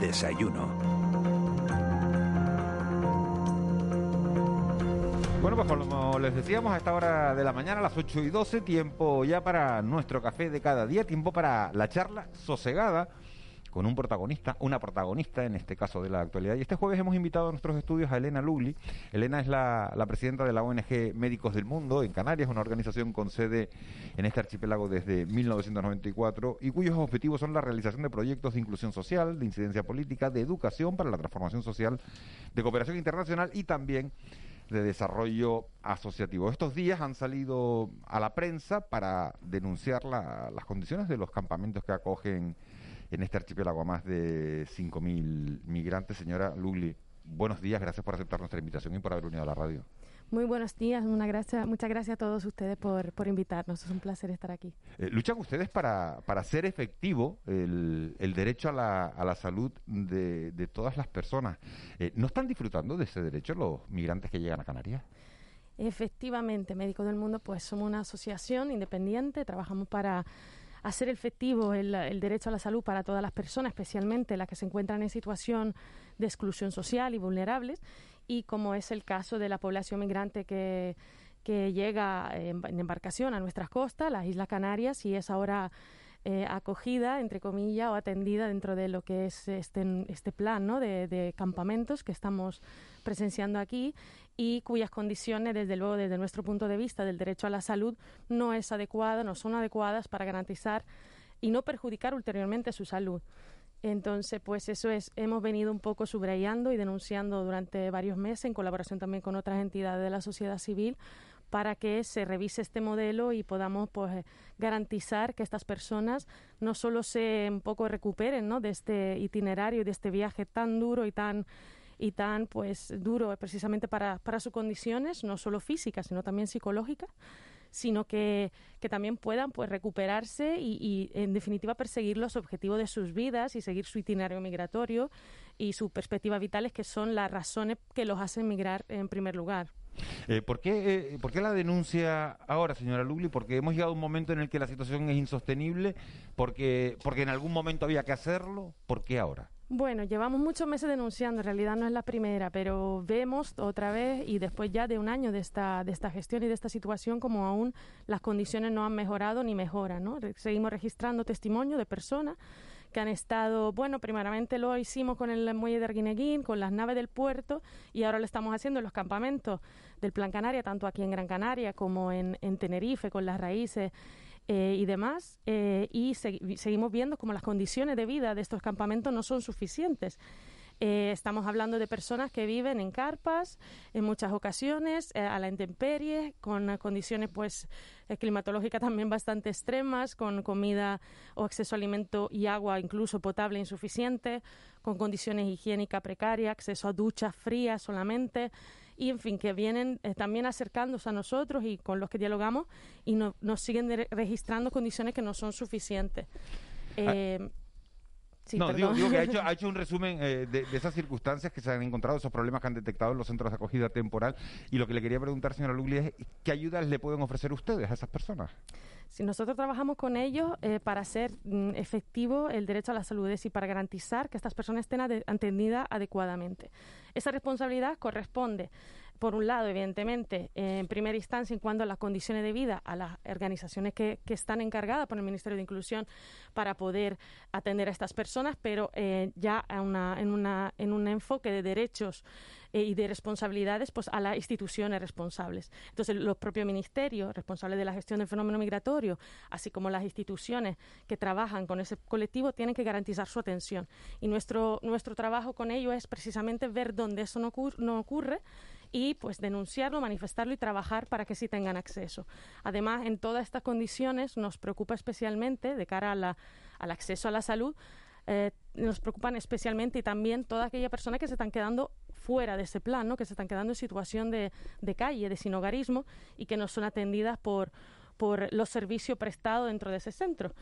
desayuno. Bueno, pues como les decíamos, a esta hora de la mañana, a las 8 y 12, tiempo ya para nuestro café de cada día, tiempo para la charla sosegada con un protagonista, una protagonista en este caso de la actualidad. Y este jueves hemos invitado a nuestros estudios a Elena Lugli. Elena es la, presidenta de la ONG Médicos del Mundo en Canarias, una organización con sede en este archipiélago desde 1994 y cuyos objetivos son la realización de proyectos de inclusión social, de incidencia política, de educación para la transformación social, de cooperación internacional y también de desarrollo asociativo. Estos días han salido a la prensa para denunciar las condiciones de los campamentos que acogen en este archipiélago a más de 5.000 migrantes. Señora Lugli, buenos días, gracias por aceptar nuestra invitación y por haber unido a la radio. Muy buenos días, una gracia, muchas gracias a todos ustedes por, por invitarnos, es un placer estar aquí. Eh, ¿Luchan ustedes para, para hacer efectivo el, el derecho a la, a la salud de, de todas las personas? Eh, ¿No están disfrutando de ese derecho los migrantes que llegan a Canarias? Efectivamente, Médicos del Mundo, pues somos una asociación independiente, trabajamos para hacer efectivo el, derecho a la salud para todas las personas, especialmente las que se encuentran en situación de exclusión social y vulnerables, y como es el caso de la población migrante que, llega en, embarcación a nuestras costas, las Islas Canarias, y es ahora eh, acogida, entre comillas, o atendida dentro de lo que es este, este plan ¿no? de, de campamentos que estamos presenciando aquí y cuyas condiciones, desde luego, desde nuestro punto de vista del derecho a la salud, no es adecuada, no son adecuadas para garantizar y no perjudicar ulteriormente su salud. Entonces, pues eso es, hemos venido un poco subrayando y denunciando durante varios meses, en colaboración también con otras entidades de la sociedad civil, para que se revise este modelo y podamos pues garantizar que estas personas no solo se un poco recuperen ¿no? de este itinerario, de este viaje tan duro y tan y tan pues duro precisamente para, para sus condiciones, no solo físicas, sino también psicológicas sino que, que, también puedan pues recuperarse y, y, en definitiva perseguir los objetivos de sus vidas y seguir su itinerario migratorio y sus perspectivas vitales que son las razones que los hacen migrar en primer lugar. Eh, ¿por, qué, eh, ¿Por qué la denuncia ahora, señora Lugli? Porque hemos llegado a un momento en el que la situación es insostenible, porque, porque en algún momento había que hacerlo, ¿por qué ahora? Bueno, llevamos muchos meses denunciando, en realidad no es la primera, pero vemos otra vez y después ya de un año de esta, de esta gestión y de esta situación como aún las condiciones no han mejorado ni mejoran. ¿no? Seguimos registrando testimonio de personas que han estado, bueno, primeramente lo hicimos con el muelle de Arguineguín, con las naves del puerto y ahora lo estamos haciendo en los campamentos del Plan Canaria, tanto aquí en Gran Canaria como en, en Tenerife, con las raíces eh, y demás, eh, y seguimos viendo como las condiciones de vida de estos campamentos no son suficientes. Eh, estamos hablando de personas que viven en carpas en muchas ocasiones, a la intemperie, con condiciones pues climatológicas también bastante extremas, con comida o acceso a alimento y agua incluso potable insuficiente, con condiciones higiénicas precarias, acceso a duchas frías solamente y en fin, que vienen eh, también acercándose a nosotros y con los que dialogamos y nos siguen registrando condiciones que no son suficientes. Ah. Eh, no, digo, que ha hecho, un resumen eh, de, esas circunstancias que se han encontrado, esos problemas que han detectado en los centros de acogida temporal. Y lo que le quería preguntar, señora Lugli, es ¿qué ayudas le pueden ofrecer ustedes a esas personas? Si nosotros trabajamos con ellos para hacer mm, efectivo el derecho a la salud y para garantizar que estas personas estén atendidas adecuadamente. Esa responsabilidad corresponde por un lado, evidentemente, en primera instancia, en cuanto a las condiciones de vida, a las organizaciones que, están encargadas por el Ministerio de Inclusión para poder atender a estas personas, pero eh, ya una, en, una, en un enfoque de derechos eh, y de responsabilidades pues, a las instituciones responsables. Entonces, los propios ministerios responsables de la gestión del fenómeno migratorio, así como las instituciones que trabajan con ese colectivo, tienen que garantizar su atención. Y nuestro, nuestro trabajo con ello es precisamente ver dónde eso no, no ocurre y pues denunciarlo, manifestarlo y trabajar para que sí tengan acceso. Además, en todas estas condiciones nos preocupa especialmente de cara al acceso a la salud, eh, nos preocupan especialmente y también todas aquellas personas que se están quedando fuera de ese plan, ¿no? que se están quedando en situación de, de calle, de sinogarismo y que no son atendidas por, por los servicios prestados dentro de ese centro.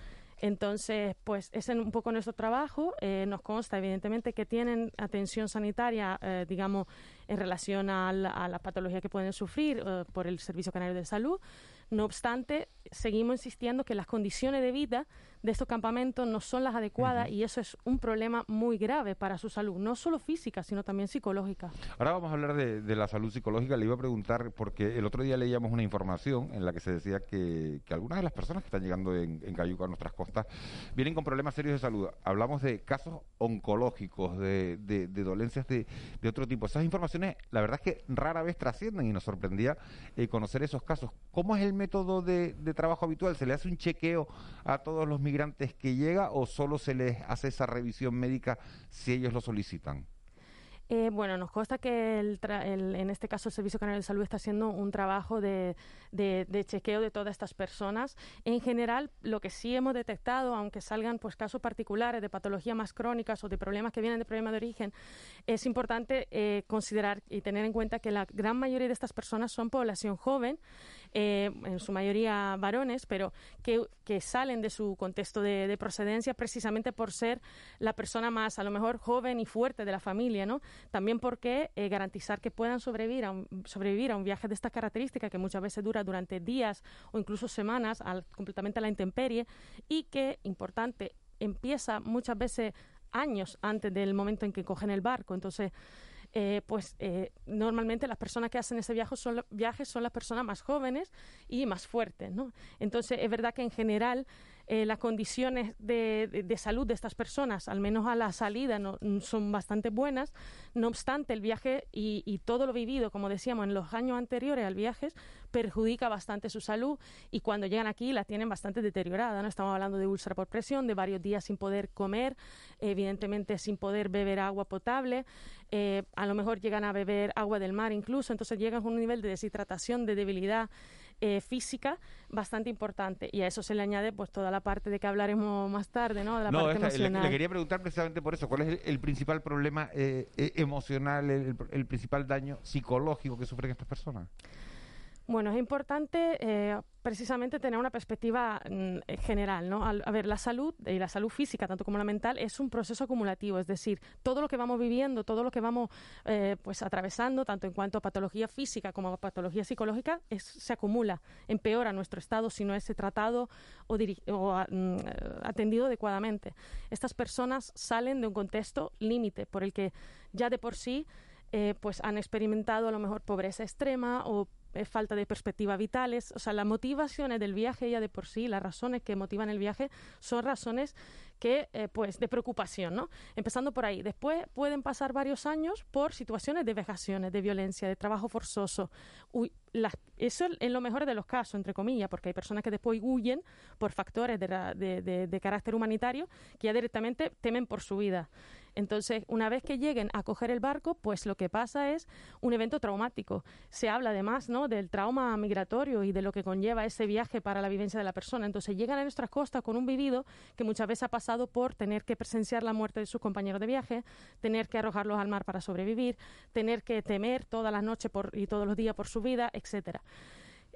Entonces, pues es un poco nuestro trabajo. Eh, nos consta, evidentemente, que tienen atención sanitaria, eh, digamos, en relación a la, patología que pueden sufrir eh, por el Servicio Canario de Salud. No obstante, seguimos insistiendo que las condiciones de vida de estos campamentos no son las adecuadas y eso es un problema muy grave para su salud, no solo física, sino también psicológica. Ahora vamos a hablar de, la salud psicológica. Le iba a preguntar, porque el otro día leíamos una información en la que se decía que, algunas de las personas que están llegando en, en Cayuca, a nuestras costas, vienen con problemas serios de salud. Hablamos de casos oncológicos, de, dolencias de, otro tipo. Esas informaciones, la verdad es que rara vez trascienden y nos sorprendía eh, conocer esos casos. ¿Cómo es el método de, de trabajo habitual? ¿Se le hace un chequeo a todos los migrantes que llega o solo se les hace esa revisión médica si ellos lo solicitan? Eh, bueno, nos consta que el en este caso el Servicio Canario de Salud está haciendo un trabajo de, de, chequeo de todas estas personas. En general, lo que sí hemos detectado, aunque salgan pues casos particulares de patologías más crónicas o de problemas que vienen de problemas de origen, es importante eh, considerar y tener en cuenta que la gran mayoría de estas personas son población joven eh, en su mayoría varones, pero que, que salen de su contexto de, procedencia precisamente por ser la persona más, a lo mejor, joven y fuerte de la familia, ¿no? También porque eh, garantizar que puedan sobrevivir a, un, sobrevivir a un viaje de estas características, que muchas veces dura durante días o incluso semanas, al, completamente a la intemperie, y que, importante, empieza muchas veces años antes del momento en que cogen el barco. Entonces, eh, pues eh, normalmente las personas que hacen ese viaje son, viajes son las personas más jóvenes y más fuertes. ¿no? Entonces, es verdad que en general eh, las condiciones de, salud de estas personas, al menos a la salida, no, son bastante buenas. No obstante, el viaje y, todo lo vivido, como decíamos, en los años anteriores al viaje, perjudica bastante su salud y cuando llegan aquí la tienen bastante deteriorada. ¿no? Estamos hablando de úlcera por presión, de varios días sin poder comer, evidentemente sin poder beber agua potable. Eh, a lo mejor llegan a beber agua del mar incluso, entonces llegan a un nivel de deshidratación, de debilidad eh, física bastante importante y a eso se le añade pues toda la parte de que hablaremos más tarde, ¿no? De la parte emocional. Le, quería preguntar precisamente por eso, ¿cuál es el, principal problema eh, emocional, el, principal daño psicológico que sufren estas personas? Bueno, es importante eh, precisamente tener una perspectiva mm, general, ¿no? a ver, la salud y la salud física, tanto como la mental, es un proceso acumulativo, es decir, todo lo que vamos viviendo, todo lo que vamos eh, pues atravesando, tanto en cuanto a patología física como a patología psicológica, se acumula, empeora nuestro estado si no es tratado o, o mm, atendido adecuadamente. Estas personas salen de un contexto límite por el que ya de por sí eh, pues han experimentado a lo mejor pobreza extrema o eh, falta de perspectiva vitales. O sea, las motivaciones del viaje ya de por sí, las razones que motivan el viaje, son razones que, eh, pues, de preocupación, ¿no? Empezando por ahí. Después pueden pasar varios años por situaciones de vejaciones, de violencia, de trabajo forzoso. eso en lo mejor de los casos, entre comillas, porque hay personas que después huyen por factores de, de carácter humanitario que ya directamente temen por su vida. Entonces, una vez que lleguen a coger el barco, pues lo que pasa es un evento traumático. Se habla además ¿no? del trauma migratorio y de lo que conlleva ese viaje para la vivencia de la persona. Entonces, llegan a nuestras costas con un vivido que muchas veces ha pasado por tener que presenciar la muerte de sus compañeros de viaje, tener que arrojarlos al mar para sobrevivir, tener que temer todas las noches y todos los días por su vida, etcétera.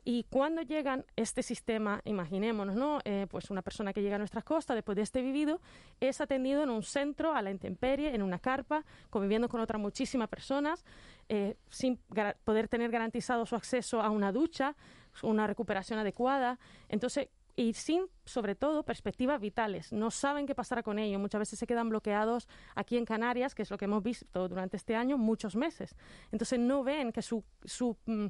Y cuando llegan este sistema, imaginémonos, ¿no? Eh, pues una persona que llega a nuestras costas después de este vivido es atendido en un centro, a la intemperie, en una carpa, conviviendo con otras muchísimas personas, eh, sin poder tener garantizado su acceso a una ducha, una recuperación adecuada. Entonces, y sin, sobre todo, perspectivas vitales. No saben qué pasará con ellos. Muchas veces se quedan bloqueados aquí en Canarias, que es lo que hemos visto durante este año, muchos meses. Entonces no ven que su, su mm,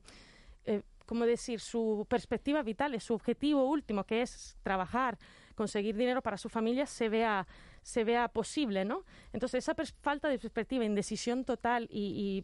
eh, como decir, su perspectiva vital, su objetivo último, que es trabajar, conseguir dinero para su familia, se vea, se vea posible, ¿no? Entonces, esa falta de perspectiva, indecisión total y,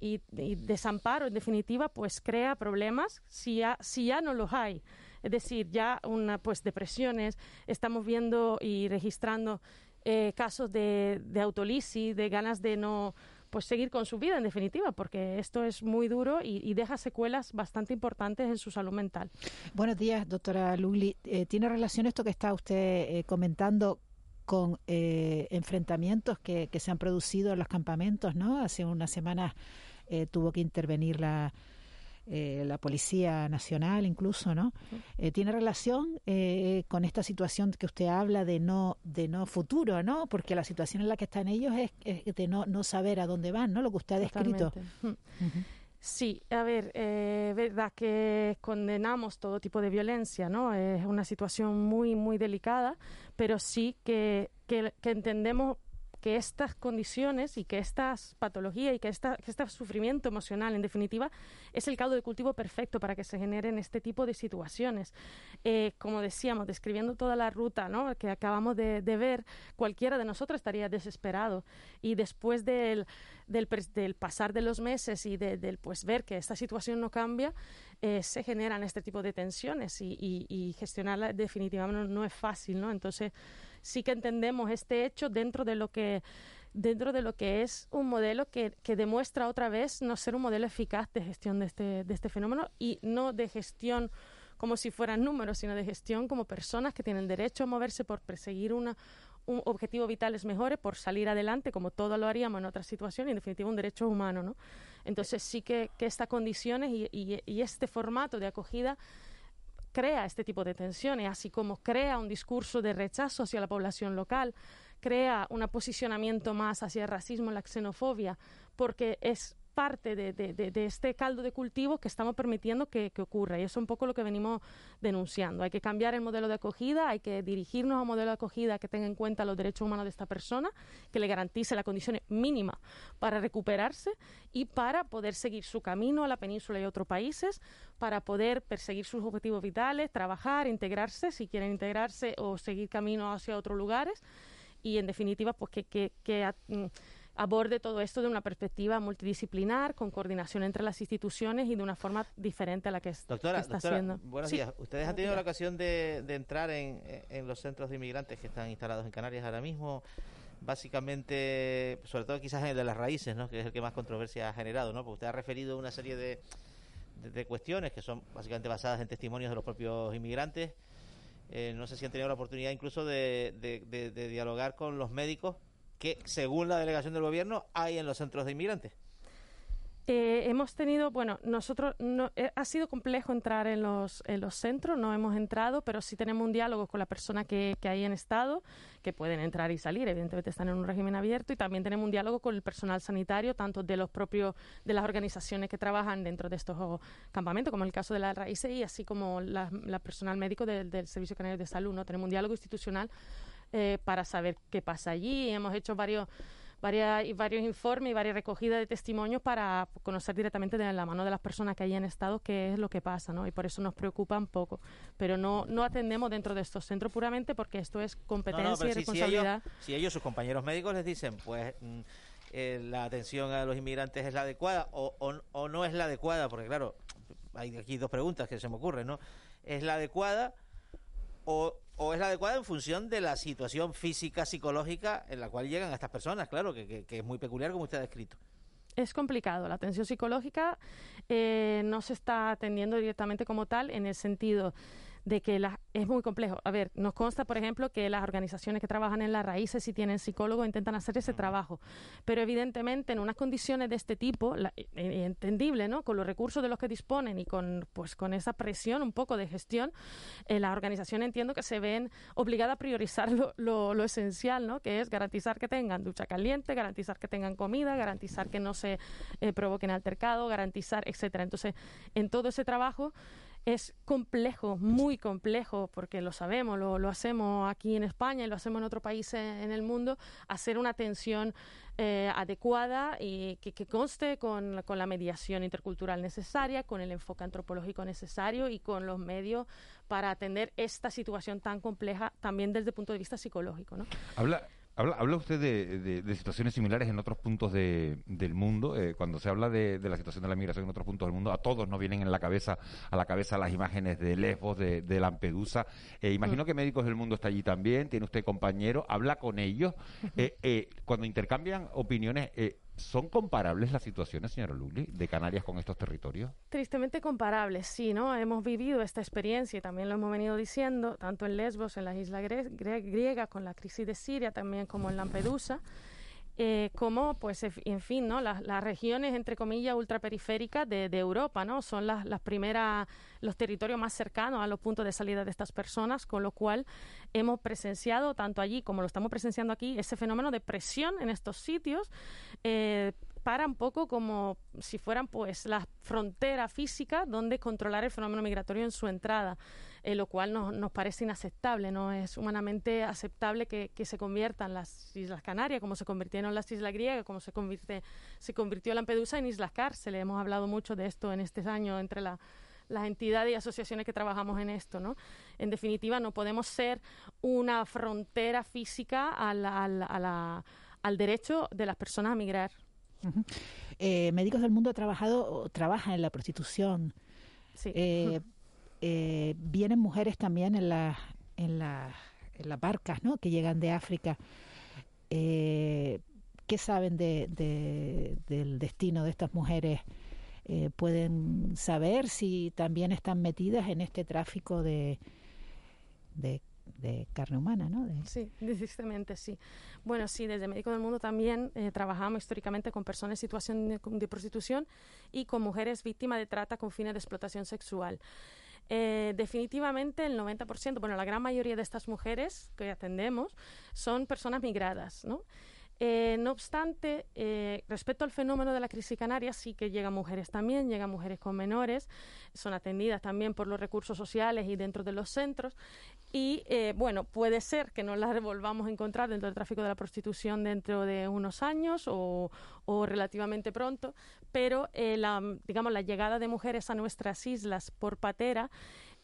y, desamparo, en definitiva, pues crea problemas si ya, si ya no los hay. Es decir, ya una, pues depresiones, estamos viendo y registrando eh, casos de, de autolisis, de ganas de no pues seguir con su vida en definitiva, porque esto es muy duro y, deja secuelas bastante importantes en su salud mental. Buenos días, doctora Lugli. Eh, ¿Tiene relación esto que está usted eh, comentando con eh, enfrentamientos que, se han producido en los campamentos, ¿no? Hace unas semanas tuvo que intervenir la eh, la Policía Nacional incluso, ¿no? Eh, tiene relación eh, con esta situación que usted habla de no de no futuro, ¿no? Porque la situación en la que están ellos es, de no, no saber a dónde van, ¿no? Lo que usted ha descrito. Sí, a ver, eh, verdad que condenamos todo tipo de violencia, ¿no? Es una situación muy, muy delicada, pero sí que, que, que entendemos que estas condiciones y que estas patologías y que, esta, que este sufrimiento emocional, en definitiva, es el caldo de cultivo perfecto para que se generen este tipo de situaciones. Eh, como decíamos, describiendo toda la ruta ¿no? que acabamos de, ver, cualquiera de nosotros estaría desesperado. Y después del, del, del pasar de los meses y del pues, ver que esta situación no cambia, eh, se generan este tipo de tensiones y, y, y gestionarla definitivamente no, no es fácil. ¿no? Entonces, sí que entendemos este hecho dentro de lo que dentro de lo que es un modelo que, que, demuestra otra vez no ser un modelo eficaz de gestión de este, de este fenómeno y no de gestión como si fueran números, sino de gestión como personas que tienen derecho a moverse por perseguir una, un objetivo vitales mejores, por salir adelante, como todo lo haríamos en otras situaciones, y en definitiva un derecho humano. ¿no? Entonces sí que, que estas condiciones y, y este formato de acogida crea este tipo de tensiones, así como crea un discurso de rechazo hacia la población local, crea un posicionamiento más hacia el racismo y la xenofobia, porque es parte de, este caldo de cultivo que estamos permitiendo que, que, ocurra. Y eso es un poco lo que venimos denunciando. Hay que cambiar el modelo de acogida, hay que dirigirnos a un modelo de acogida que tenga en cuenta los derechos humanos de esta persona, que le garantice las condiciones mínimas para recuperarse y para poder seguir su camino a la península y a otros países, para poder perseguir sus objetivos vitales, trabajar, integrarse, si quieren integrarse o seguir camino hacia otros lugares. Y en definitiva, pues que, que, que mm, aborde todo esto de una perspectiva multidisciplinar, con coordinación entre las instituciones y de una forma diferente a la que, doctora, está doctora, haciendo. Buenos sí. días. ¿Ustedes han tenido la ocasión de, de entrar en, en, los centros de inmigrantes que están instalados en Canarias ahora mismo? Básicamente, sobre todo quizás en el de las raíces, ¿no? que es el que más controversia ha generado, ¿no? porque usted ha referido una serie de, de, de cuestiones que son básicamente basadas en testimonios de los propios inmigrantes. Eh, no sé si han tenido la oportunidad incluso de dialogar con los médicos que, según la delegación del gobierno, hay en los centros de inmigrantes? Eh, hemos tenido, bueno, nosotros no, eh, ha sido complejo entrar en los, en los centros, no hemos entrado, pero sí tenemos un diálogo con la persona que, que hay en estado, que pueden entrar y salir, evidentemente están en un régimen abierto, y también tenemos un diálogo con el personal sanitario, tanto de los propios, de las organizaciones que trabajan dentro de estos campamentos, como el caso de la raíces, y así como la, personal médico de, del Servicio Canario de Salud, ¿no? Tenemos un diálogo institucional eh, para saber qué pasa allí. Hemos hecho varios varias, varios informes y varias recogidas de testimonios para conocer directamente de la mano de las personas que hayan estado qué es lo que pasa, ¿no? Y por eso nos preocupa un poco. Pero no, no atendemos dentro de estos centros puramente porque esto es competencia no, no, y si, responsabilidad. Si ellos, si ellos, sus compañeros médicos, les dicen, pues... Mm, eh, la atención a los inmigrantes es la adecuada o, o, o no es la adecuada, porque claro, hay aquí dos preguntas que se me ocurren, ¿no? ¿Es la adecuada o, o es la adecuada en función de la situación física, psicológica en la cual llegan estas personas, claro, que, que, que es muy peculiar como usted ha descrito. Es complicado. La atención psicológica eh, no se está atendiendo directamente como tal en el sentido de que la, es muy complejo. A ver, nos consta, por ejemplo, que las organizaciones que trabajan en las raíces, si tienen psicólogos, intentan hacer ese trabajo. Pero evidentemente, en unas condiciones de este tipo, la, eh, entendible, ¿no? Con los recursos de los que disponen y con, pues, con esa presión un poco de gestión, eh, las organizaciones entiendo que se ven obligadas a priorizar lo, lo, lo, esencial, ¿no? Que es garantizar que tengan ducha caliente, garantizar que tengan comida, garantizar que no se eh, provoquen altercado, garantizar, etcétera. Entonces, en todo ese trabajo es complejo, muy complejo, porque lo sabemos, lo, hacemos aquí en España y lo hacemos en otros países en el mundo, hacer una atención eh, adecuada y que, conste con, con, la mediación intercultural necesaria, con el enfoque antropológico necesario y con los medios para atender esta situación tan compleja también desde el punto de vista psicológico. ¿no? Habla Habla, habla usted de, de, de, situaciones similares en otros puntos de, del mundo. Eh, cuando se habla de, la situación de la migración en otros puntos del mundo, a todos nos vienen en la cabeza, a la cabeza las imágenes de Lesbos, de, Lampedusa. Eh, imagino mm. que Médicos del Mundo está allí también. Tiene usted compañeros, habla con ellos. Eh, cuando intercambian opiniones, ¿Son comparables las situaciones, señora Luli, de Canarias con estos territorios? Tristemente comparables, sí, ¿no? Hemos vivido esta experiencia y también lo hemos venido diciendo, tanto en Lesbos, en las islas griegas, con la crisis de Siria, también como en Lampedusa eh, como, pues, en fin, ¿no? Las, regiones, entre comillas, ultraperiféricas de, de Europa, ¿no? Son las, las primeras, los territorios más cercanos a los puntos de salida de estas personas, con lo cual hemos presenciado, tanto allí como lo estamos presenciando aquí, ese fenómeno de presión en estos sitios. Eh, para un poco como si fueran pues la frontera física donde controlar el fenómeno migratorio en su entrada, eh, lo cual nos parece inaceptable, no es humanamente aceptable que, se conviertan las Islas Canarias, como se convirtieron las Islas Griegas, como se, convierte, se convirtió Lampedusa en Islas Cárcel. Hemos hablado mucho de esto en este año entre las entidades y asociaciones que trabajamos en esto, ¿no? En definitiva, no podemos ser una frontera física al derecho de las personas a migrar. Eh, Médicos del Mundo ha trabajado, trabaja en la prostitución. Eh, eh, vienen mujeres también en, la, en, la, en las barcas ¿no? que llegan de África. ¿Qué saben de, del destino de estas mujeres? ¿Pueden saber si también están metidas en este tráfico de, de de carne humana, ¿no? Sí, precisamente sí. Bueno, sí, desde Médico del Mundo también eh, trabajamos históricamente con personas en situación de, prostitución y con mujeres víctimas de trata con fines de explotación sexual. Eh, definitivamente el 90%, bueno, la gran mayoría de estas mujeres que atendemos son personas migradas, ¿no? Eh, no obstante, eh, respecto al fenómeno de la crisis canaria, sí que llegan mujeres también, llegan mujeres con menores, son atendidas también por los recursos sociales y dentro de los centros. Y bueno, puede ser que no las volvamos a encontrar dentro del tráfico de la prostitución dentro de unos años o, relativamente pronto, pero la, digamos, la llegada de mujeres a nuestras islas por patera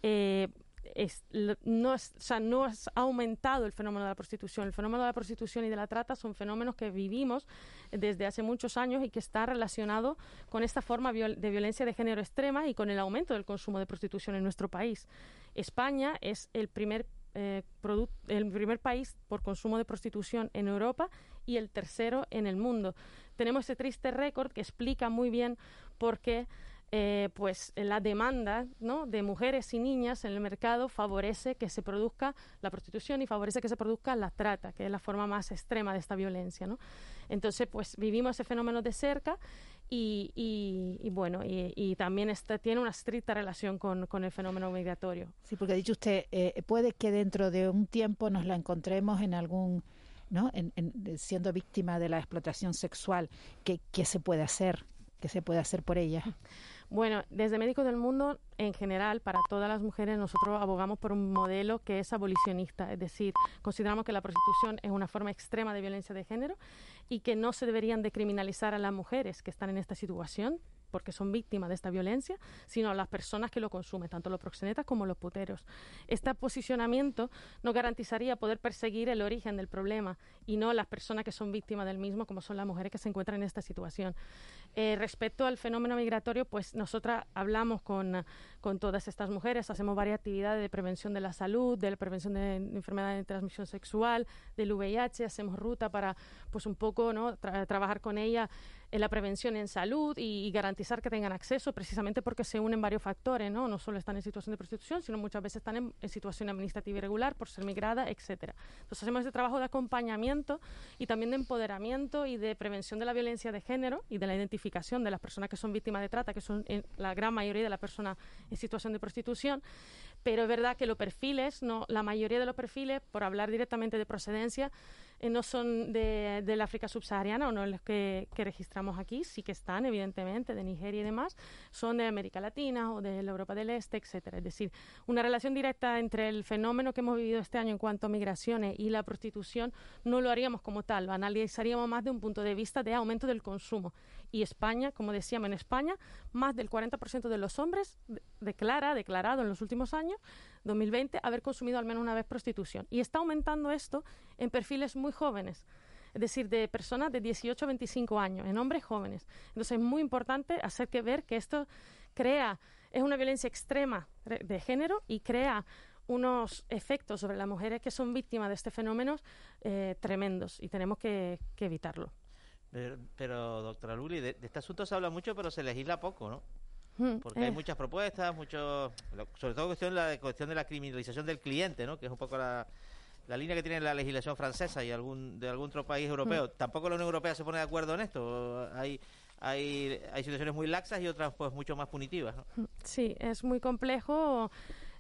no, no ha aumentado el fenómeno de la prostitución. El fenómeno de la prostitución y de la trata son fenómenos que vivimos desde hace muchos años y que está relacionado con esta forma de violencia de género extrema y con el aumento del consumo de prostitución en nuestro país. España es el primer eh, el primer país por consumo de prostitución en Europa y el tercero en el mundo. Tenemos ese triste récord que explica muy bien por qué eh, pues la demanda ¿no? de mujeres y niñas en el mercado favorece que se produzca la prostitución y favorece que se produzca la trata, que es la forma más extrema de esta violencia. Entonces, pues vivimos ese fenómeno de cerca y, y, bueno, y, también está, tiene una estricta relación con, con, el fenómeno migratorio. Sí, porque ha dicho usted, eh, puede que dentro de un tiempo nos la encontremos en algún... ¿no? En, siendo víctima de la explotación sexual, ¿qué, ¿qué se puede hacer? ¿Qué se puede hacer por ella? Bueno, desde Médicos del Mundo, en general, para todas las mujeres, nosotros abogamos por un modelo que es abolicionista, es decir, consideramos que la prostitución es una forma extrema de violencia de género y que no se deberían de criminalizar a las mujeres que están en esta situación, porque son víctimas de esta violencia, sino las personas que lo consumen, tanto los proxenetas como los puteros. Este posicionamiento no garantizaría poder perseguir el origen del problema y no las personas que son víctimas del mismo, como son las mujeres que se encuentran en esta situación. Eh, respecto al fenómeno migratorio, pues nosotras hablamos con, con, todas estas mujeres, hacemos varias actividades de prevención de la salud, de la prevención de enfermedades de transmisión sexual, del VIH, hacemos ruta para, pues un poco, ¿no? trabajar con ella en la prevención en salud y, garantizar que tengan acceso, precisamente porque se unen varios factores, ¿no? No solo están en situación de prostitución, sino muchas veces están en, situación administrativa irregular por ser migrada, etcétera. Entonces hacemos este trabajo de acompañamiento y también de empoderamiento y de prevención de la violencia de género y de la identificación de las personas que son víctimas de trata, que son la gran mayoría de las personas en situación de prostitución. Pero es verdad que los perfiles, no, la mayoría de los perfiles, por hablar directamente de procedencia, eh, no son de, del África subsahariana o no los que, registramos aquí, sí que están, evidentemente, de Nigeria y demás, son de América Latina o de la Europa del Este, etcétera. Es decir, una relación directa entre el fenómeno que hemos vivido este año en cuanto a migraciones y la prostitución no lo haríamos como tal, lo analizaríamos más de un punto de vista de aumento del consumo. Y España, como decíamos, en España, más del 40% de los hombres declara, declarado en los últimos años, 2020 haber consumido al menos una vez prostitución. Y está aumentando esto en perfiles muy jóvenes es decir, de personas de 18 a 25 años, en hombres jóvenes. Entonces es muy importante hacer que ver que esto crea, es una violencia extrema de género y crea unos efectos sobre las mujeres que son víctimas de este fenómeno eh, tremendos y tenemos que, evitarlo. Pero, doctora Luli, de, de, este asunto se habla mucho, pero se legisla poco, ¿no? Mm, Porque hay eh. muchas propuestas, mucho, sobre todo cuestión la cuestión de la criminalización del cliente, ¿no? Que es un poco la, la línea que tiene la legislación francesa y algún de algún otro país europeo. Mm. Tampoco la Unión Europea se pone de acuerdo en esto. Hay hay, hay situaciones muy laxas y otras pues mucho más punitivas. Mm, sí, es muy complejo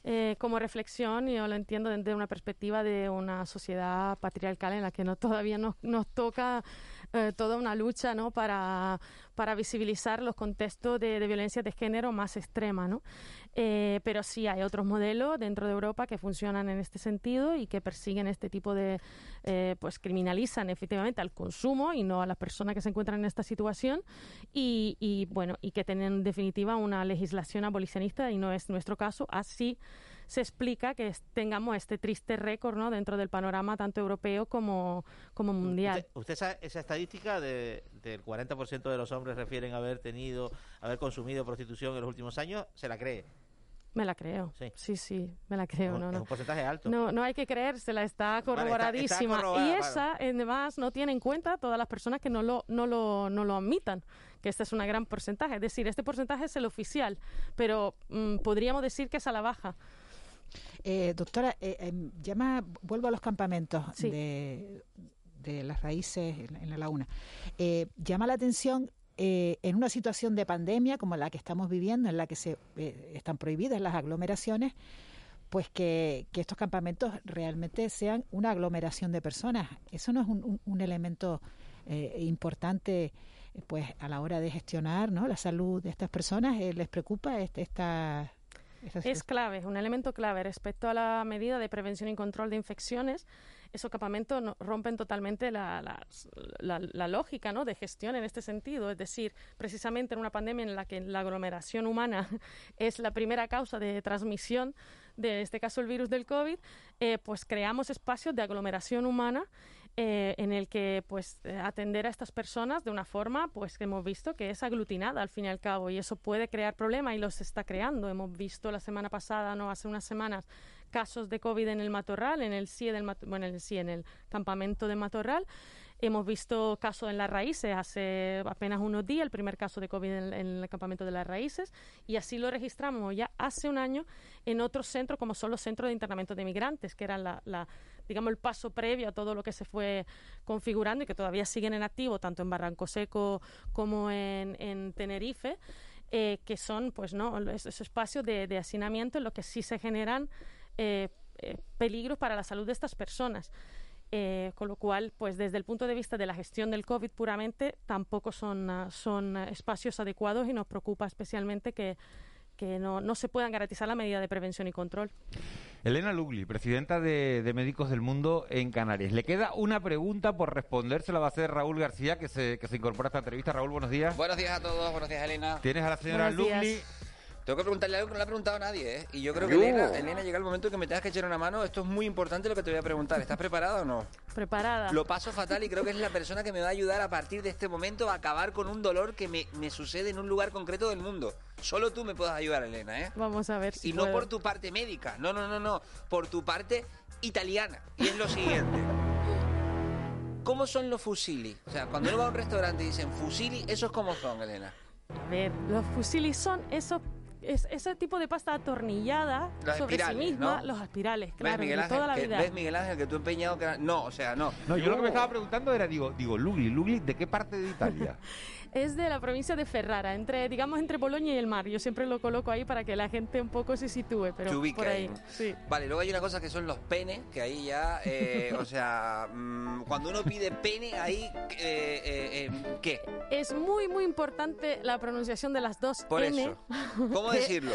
eh, como reflexión, y yo lo entiendo desde una perspectiva de una sociedad patriarcal en la que no todavía nos, nos toca eh, toda una lucha ¿no? para, para visibilizar los contextos de, violencia de género más extrema. ¿no? Eh, pero sí hay otros modelos dentro de Europa que funcionan en este sentido y que persiguen este tipo de, eh, pues criminalizan efectivamente al consumo y no a las personas que se encuentran en esta situación y, y bueno, y que tienen en definitiva una legislación abolicionista y no es nuestro caso. Así se explica que tengamos este triste récord ¿no? dentro del panorama tanto europeo como, como mundial. ¿Usted, sabe esa estadística de, del 40% de los hombres refieren haber tenido, haber consumido prostitución en los últimos años? ¿Se la cree? Me la creo. Sí, sí, me la creo. no, es un porcentaje alto. No, no hay que creérsela, está corroboradísima. y esa, además, no tiene en cuenta todas las personas que no lo, no lo, no lo admitan, que este es un gran porcentaje. Es decir, este porcentaje es el oficial, pero mm, podríamos decir que es a la baja. Eh, doctora, eh, em, llama, vuelvo a los campamentos de, de, las raíces en, la laguna. Eh, llama la atención en una situación de pandemia como la que estamos viviendo, en la que se están prohibidas las aglomeraciones, pues que, estos campamentos realmente sean una aglomeración de personas. Eso no es un, elemento importante pues a la hora de gestionar ¿no? la salud de estas personas. ¿Les preocupa este, esta es clave, es un elemento clave respecto a la medida de prevención y control de infecciones. Esos campamentos rompen totalmente la, la, lógica ¿no? de gestión en este sentido. Es decir, precisamente en una pandemia en la que la aglomeración humana es la primera causa de transmisión de, en este caso, el virus del COVID, eh, pues creamos espacios de aglomeración humana eh, en el que pues eh, atender a estas personas de una forma pues que hemos visto que es aglutinada al fin y al cabo y eso puede crear problemas y los está creando. Hemos visto la semana pasada, no hace unas semanas, casos de COVID en el Matorral, en el CIE del CIE, en el campamento de Matorral. Hemos visto casos en las raíces hace apenas unos días, el primer caso de COVID en, el campamento de las raíces, y así lo registramos ya hace un año en otros centros, como son los centros de internamiento de migrantes, que eran la, digamos, el paso previo a todo lo que se fue configurando y que todavía siguen en activo, tanto en Barranco Seco como en, Tenerife. Eh, que son pues no esos espacios de, hacinamiento en los que sí se generan eh, eh, peligros para la salud de estas personas. Con lo cual, pues desde el punto de vista de la gestión del COVID puramente, tampoco son, son espacios adecuados y nos preocupa especialmente que, que no, no, se puedan garantizar la medida de prevención y control. Elena Lugli, presidenta de, Médicos del Mundo en Canarias. Le queda una pregunta por responder, se la va a hacer Raúl García, que se, que se incorpora a esta entrevista. Raúl, buenos días. Buenos días a todos, buenos días, Elena. Tienes a la señora Lugli. Tengo que preguntarle algo que no le ha preguntado a nadie, ¿eh? Y yo creo que Elena, Elena, llega el momento que me tengas que echar una mano. Esto es muy importante lo que te voy a preguntar. ¿Estás preparada o no? Preparada. Lo paso fatal y creo que es la persona que me va a ayudar a partir de este momento a acabar con un dolor que me, sucede en un lugar concreto del mundo. Solo tú me puedes ayudar, Elena, ¿eh? Vamos a ver si Y no por tu parte médica, no, no, no, no. Por tu parte italiana. Y es lo siguiente. ¿Cómo son los fusili? O sea, cuando uno va a un restaurante y dicen fusili, ¿esos cómo son, Elena? A ver, los fusili son esos es, ese tipo de pasta atornillada sobre sí misma, los aspirales, claro, ¿Ves, Miguel Ángel, toda la que, vida. ¿Ves, Miguel Ángel, que tú empeñado que... No, o sea, no. No, yo lo que me estaba preguntando era, digo, digo, Lugli, Lugli, ¿de qué parte de Italia? es de la provincia de Ferrara, entre, digamos, entre Boloña y el mar. Yo siempre lo coloco ahí para que la gente un poco se sitúe, pero por ahí. Sí. Vale, luego hay una cosa que son los penes, que ahí ya, eh, o sea, mm, cuando uno pide pene, ahí, eh, eh, ¿qué? Es muy, muy importante la pronunciación de las dos Por eso. ¿Cómo decirlo?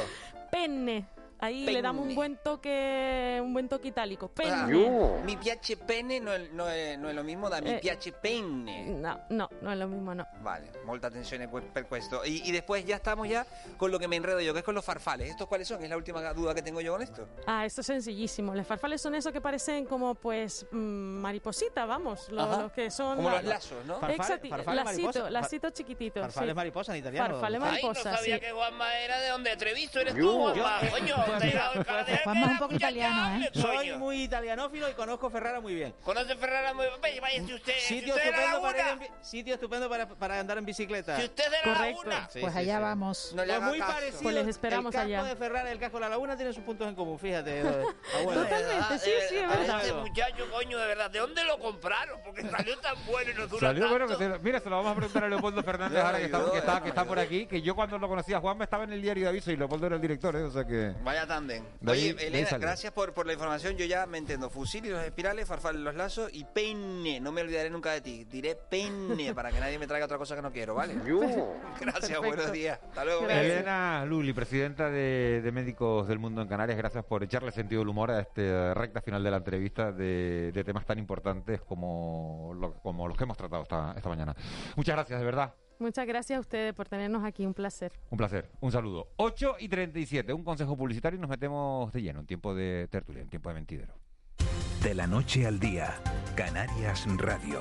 Pene. Ahí le damos un buen toque, un buen toque itálico. Penne. mi piace penne no es, no, es, no es lo mismo da mi eh, piace penne. No, no, no es lo mismo, no. Vale, molta attenzione per questo. Y, y, después ya estamos ya con lo que me enredo yo, que es con los farfales. ¿Estos cuáles son? Es la última duda que tengo yo con esto. Ah, esto es sencillísimo. Los farfales son esos que parecen como, pues, mmm, mariposita, vamos. Los, que son... Como los lazos, ¿no? Exacto, lacito, lacito chiquitito. Farfales mariposa en italiano. Farfales mariposa, Ay, no sabía que Juanma era de donde Treviso eres tú, Juanma. Coño, Juanma es un poco italiano, ¿eh? Soy muy italianófilo y conozco Ferrara muy bien. ¿Conoce Ferrara muy bien? Vaya, si usted, sitio, si usted estupendo para en, sitio estupendo para, para, andar en bicicleta. Si usted es de la Correcto. laguna. Sí, pues allá sí, vamos. No pues muy caso. parecido. Pues les esperamos el allá. casco de Ferrara y el casco de la laguna tienen sus puntos en común, fíjate. Totalmente, sí, sí, es verdad. Este muchacho, coño, de verdad, ¿de dónde lo compraron? Porque salió tan bueno y no dura Salió tanto. bueno, que mira, se lo vamos a preguntar a Leopoldo Fernández ahora que está, que está, que está por aquí, que yo cuando lo conocía a Juan me estaba en el diario de aviso y Leopoldo era el director, ¿eh? o sea que... Vaya Vaya ahí- Oye, ahí Elena, gracias por, por la información. Yo ya me entiendo. Fusil y los espirales, farfal y los lazos y peine. No me olvidaré nunca de ti. Diré peine para que nadie me traiga otra cosa que no quiero, ¿vale? Gracias, Perfecto. buenos días. Hasta luego. Gracias. Elena Luli, presidenta de, de Médicos del Mundo en Canarias, gracias por echarle sentido del humor a este recta final de la entrevista de, de temas tan importantes como, lo- como los que hemos tratado esta, esta mañana. Muchas gracias, de verdad. Muchas gracias a ustedes por tenernos aquí, un placer. Un placer, un saludo. 8 y 37, un consejo publicitario y nos metemos de lleno en tiempo de tertulia, en tiempo de mentidero. De la noche al día, Canarias Radio.